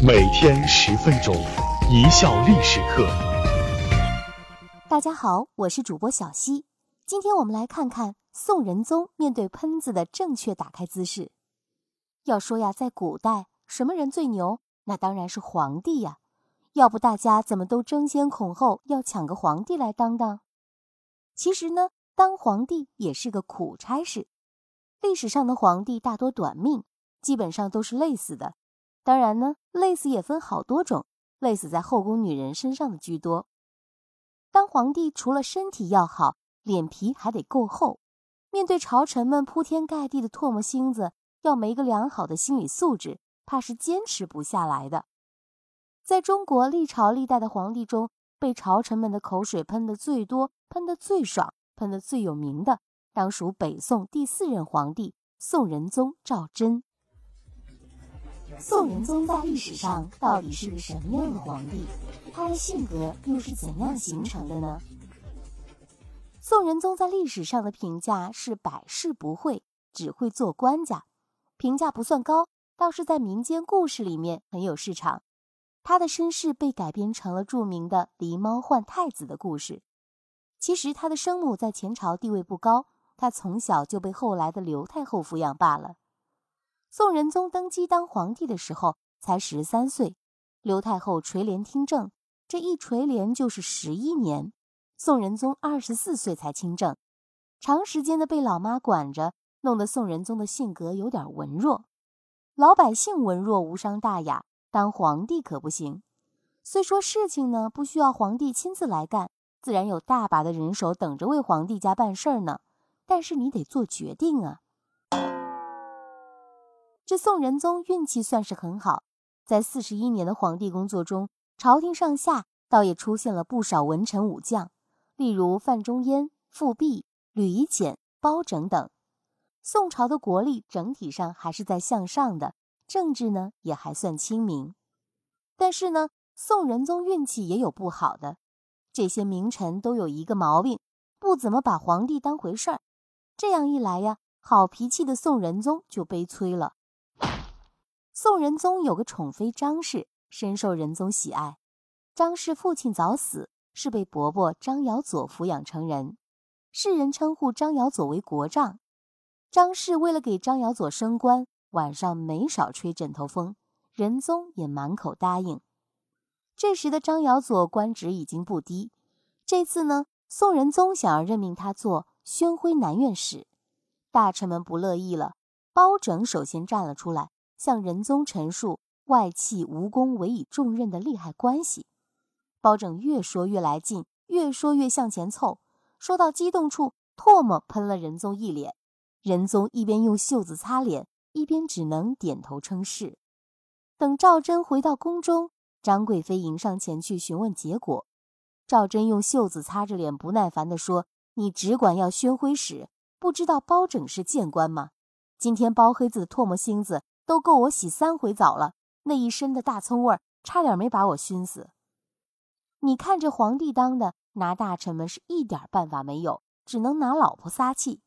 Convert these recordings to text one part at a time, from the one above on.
每天十分钟，一笑历史课。大家好，我是主播小溪。今天我们来看看宋仁宗面对喷子的正确打开姿势。要说呀，在古代，什么人最牛？那当然是皇帝呀。要不大家怎么都争先恐后要抢个皇帝来当当？其实呢，当皇帝也是个苦差事。历史上的皇帝大多短命，基本上都是累死的。当然呢，累死也分好多种，累死在后宫女人身上的居多。当皇帝除了身体要好，脸皮还得够厚，面对朝臣们铺天盖地的唾沫星子，要没个良好的心理素质，怕是坚持不下来的。在中国历朝历代的皇帝中，被朝臣们的口水喷得最多、喷得最爽、喷得最有名的，当属北宋第四任皇帝宋仁宗赵祯。宋仁宗在历史上到底是个什么样的皇帝？他的性格又是怎样形成的呢？宋仁宗在历史上的评价是百事不会，只会做官家，评价不算高，倒是在民间故事里面很有市场。他的身世被改编成了著名的狸猫换太子的故事。其实他的生母在前朝地位不高，他从小就被后来的刘太后抚养罢了。宋仁宗登基当皇帝的时候才十三岁，刘太后垂帘听政，这一垂帘就是十一年。宋仁宗二十四岁才亲政，长时间的被老妈管着，弄得宋仁宗的性格有点文弱。老百姓文弱无伤大雅，当皇帝可不行。虽说事情呢不需要皇帝亲自来干，自然有大把的人手等着为皇帝家办事儿呢，但是你得做决定啊。这宋仁宗运气算是很好，在四十一年的皇帝工作中，朝廷上下倒也出现了不少文臣武将，例如范仲淹、富弼、吕夷简、包拯等。宋朝的国力整体上还是在向上的，政治呢也还算清明。但是呢，宋仁宗运气也有不好的，这些名臣都有一个毛病，不怎么把皇帝当回事儿。这样一来呀，好脾气的宋仁宗就悲催了。宋仁宗有个宠妃张氏，深受仁宗喜爱。张氏父亲早死，是被伯伯张尧佐抚养成人，世人称呼张尧佐为国丈。张氏为了给张尧佐升官，晚上没少吹枕头风，仁宗也满口答应。这时的张尧佐官职已经不低，这次呢，宋仁宗想要任命他做宣徽南院使，大臣们不乐意了。包拯首先站了出来。向仁宗陈述外戚无功委以重任的利害关系，包拯越说越来劲，越说越向前凑，说到激动处，唾沫喷了仁宗一脸。仁宗一边用袖子擦脸，一边只能点头称是。等赵祯回到宫中，张贵妃迎上前去询问结果。赵祯用袖子擦着脸，不耐烦地说：“你只管要宣徽使，不知道包拯是谏官吗？今天包黑子的唾沫星子。”都够我洗三回澡了，那一身的大葱味儿，差点没把我熏死。你看这皇帝当的，拿大臣们是一点办法没有，只能拿老婆撒气。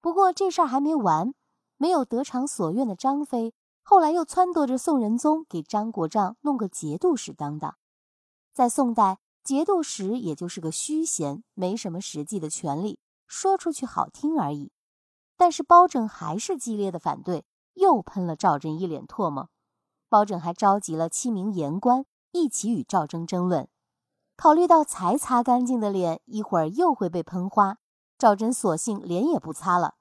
不过这事儿还没完，没有得偿所愿的张飞，后来又撺掇着宋仁宗给张国丈弄个节度使当当。在宋代，节度使也就是个虚衔，没什么实际的权利，说出去好听而已。但是包拯还是激烈的反对。又喷了赵祯一脸唾沫，包拯还召集了七名言官一起与赵祯争论。考虑到才擦干净的脸一会儿又会被喷花，赵祯索性脸也不擦了。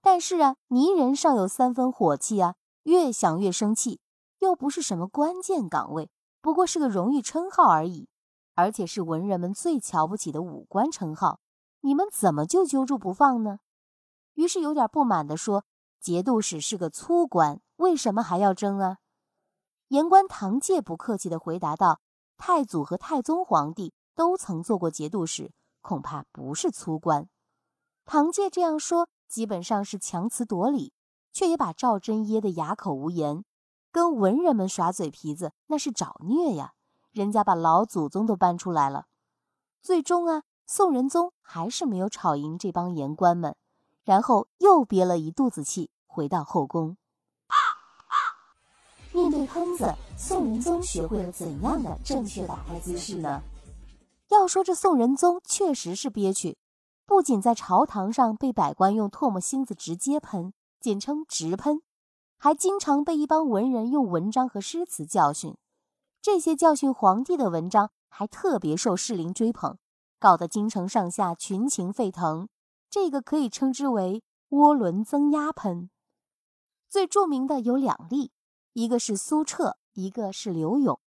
但是啊，泥人尚有三分火气啊，越想越生气。又不是什么关键岗位，不过是个荣誉称号而已，而且是文人们最瞧不起的武官称号，你们怎么就揪住不放呢？于是有点不满地说。节度使是个粗官，为什么还要争啊？言官唐介不客气地回答道：“太祖和太宗皇帝都曾做过节度使，恐怕不是粗官。”唐介这样说，基本上是强词夺理，却也把赵祯噎得哑口无言。跟文人们耍嘴皮子，那是找虐呀！人家把老祖宗都搬出来了。最终啊，宋仁宗还是没有吵赢这帮言官们，然后又憋了一肚子气。回到后宫，面对喷子，宋仁宗学会了怎样的正确打开姿势呢？要说这宋仁宗确实是憋屈，不仅在朝堂上被百官用唾沫星子直接喷，简称直喷，还经常被一帮文人用文章和诗词教训。这些教训皇帝的文章还特别受士林追捧，搞得京城上下群情沸腾。这个可以称之为涡轮增压喷。最著名的有两例，一个是苏辙，一个是刘永。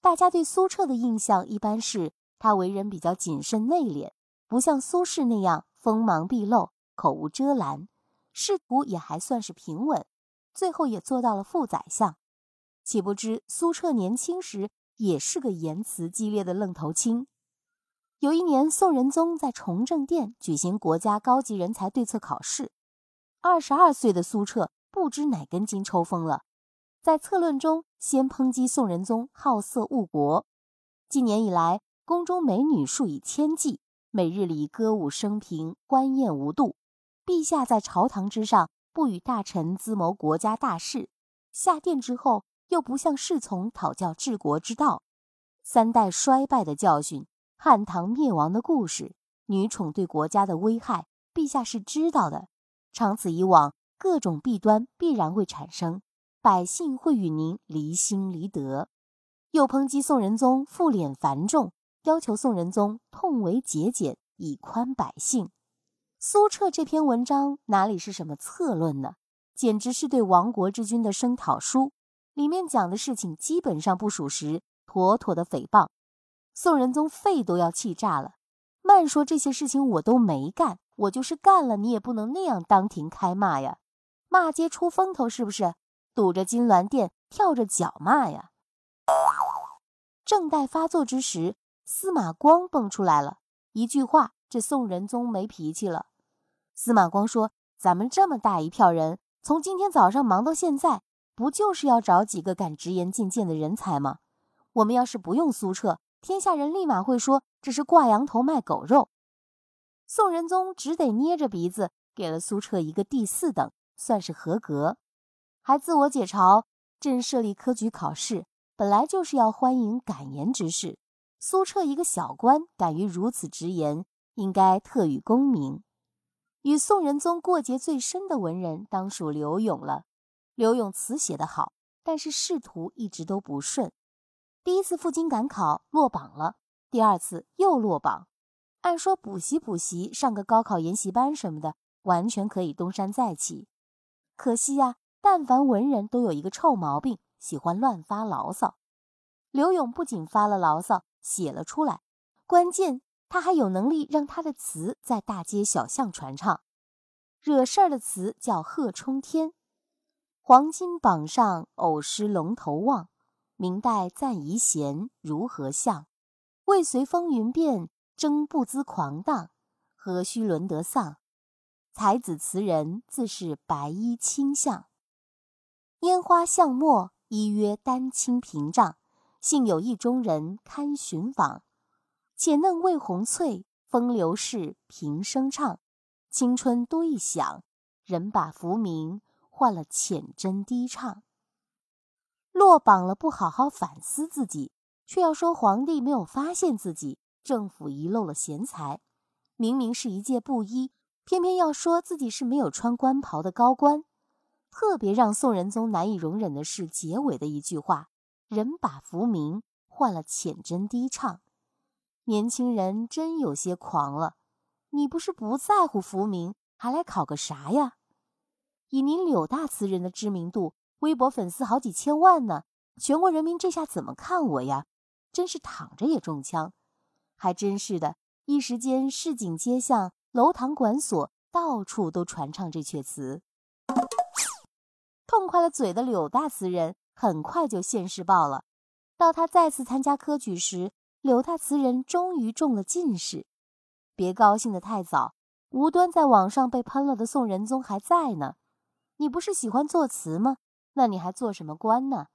大家对苏辙的印象一般是他为人比较谨慎内敛，不像苏轼那样锋芒毕露、口无遮拦，仕途也还算是平稳，最后也做到了副宰相。岂不知苏辙年轻时也是个言辞激烈的愣头青。有一年，宋仁宗在崇政殿举行国家高级人才对策考试，二十二岁的苏辙不知哪根筋抽风了，在策论中先抨击宋仁宗好色误国。近年以来，宫中美女数以千计，每日里歌舞升平，欢宴无度。陛下在朝堂之上不与大臣咨谋国家大事，下殿之后。又不向侍从讨教治国之道，三代衰败的教训，汉唐灭亡的故事，女宠对国家的危害，陛下是知道的。长此以往，各种弊端必然会产生，百姓会与您离心离德。又抨击宋仁宗赋敛繁重，要求宋仁宗痛为节俭，以宽百姓。苏辙这篇文章哪里是什么策论呢？简直是对亡国之君的声讨书。里面讲的事情基本上不属实，妥妥的诽谤。宋仁宗肺都要气炸了。慢说这些事情我都没干，我就是干了，你也不能那样当庭开骂呀，骂街出风头是不是？堵着金銮殿，跳着脚骂呀。正待发作之时，司马光蹦出来了，一句话，这宋仁宗没脾气了。司马光说：“咱们这么大一票人，从今天早上忙到现在。”不就是要找几个敢直言进谏的人才吗？我们要是不用苏澈，天下人立马会说这是挂羊头卖狗肉。宋仁宗只得捏着鼻子给了苏辙一个第四等，算是合格，还自我解嘲：朕设立科举考试，本来就是要欢迎敢言之士。苏澈一个小官，敢于如此直言，应该特予功名。与宋仁宗过节最深的文人，当属刘永了。刘永词写得好，但是仕途一直都不顺。第一次赴京赶考落榜了，第二次又落榜。按说补习补习，上个高考研习班什么的，完全可以东山再起。可惜呀，但凡文人都有一个臭毛病，喜欢乱发牢骚。刘永不仅发了牢骚，写了出来，关键他还有能力让他的词在大街小巷传唱。惹事儿的词叫贺冲天。黄金榜上偶失龙头望，明代赞遗贤如何像？未随风云变，争不知狂荡，何须轮得丧？才子词人自是白衣卿相，烟花巷陌依约丹青屏障，幸有意中人堪寻访。且嫩未红翠，风流事平生唱，青春多一响，人把浮名。换了浅斟低唱，落榜了，不好好反思自己，却要说皇帝没有发现自己，政府遗漏了贤才。明明是一介布衣，偏偏要说自己是没有穿官袍的高官。特别让宋仁宗难以容忍的是结尾的一句话：“人把浮名换了浅斟低唱。”年轻人真有些狂了，你不是不在乎浮名，还来考个啥呀？以您柳大词人的知名度，微博粉丝好几千万呢，全国人民这下怎么看我呀？真是躺着也中枪，还真是的，一时间市井街巷、楼堂馆所到处都传唱这阙词。痛快了嘴的柳大词人很快就现世报了。到他再次参加科举时，柳大词人终于中了进士。别高兴得太早，无端在网上被喷了的宋仁宗还在呢。你不是喜欢作词吗？那你还做什么官呢？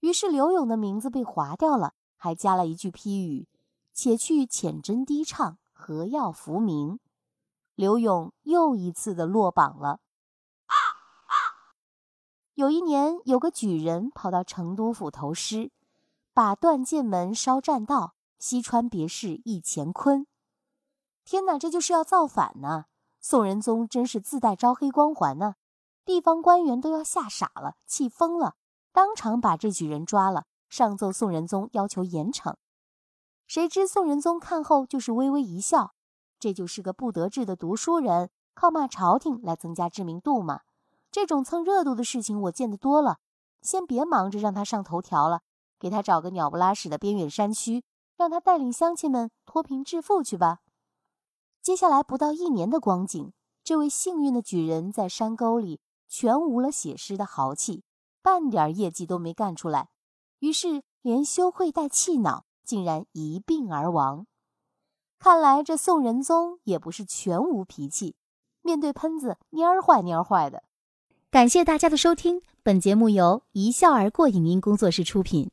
于是刘勇的名字被划掉了，还加了一句批语：“且去浅斟低唱，何要浮名？”刘勇又一次的落榜了。有一年，有个举人跑到成都府投诗，把断剑门烧栈道，西川别室一乾坤。天哪，这就是要造反呢！宋仁宗真是自带招黑光环呢，地方官员都要吓傻了，气疯了，当场把这举人抓了，上奏宋仁宗，要求严惩。谁知宋仁宗看后就是微微一笑，这就是个不得志的读书人，靠骂朝廷来增加知名度嘛。这种蹭热度的事情我见得多了，先别忙着让他上头条了，给他找个鸟不拉屎的边远山区，让他带领乡亲们脱贫致富去吧。接下来不到一年的光景，这位幸运的举人在山沟里全无了写诗的豪气，半点业绩都没干出来，于是连羞愧带气恼，竟然一病而亡。看来这宋仁宗也不是全无脾气，面对喷子蔫坏蔫坏的。感谢大家的收听，本节目由一笑而过影音工作室出品。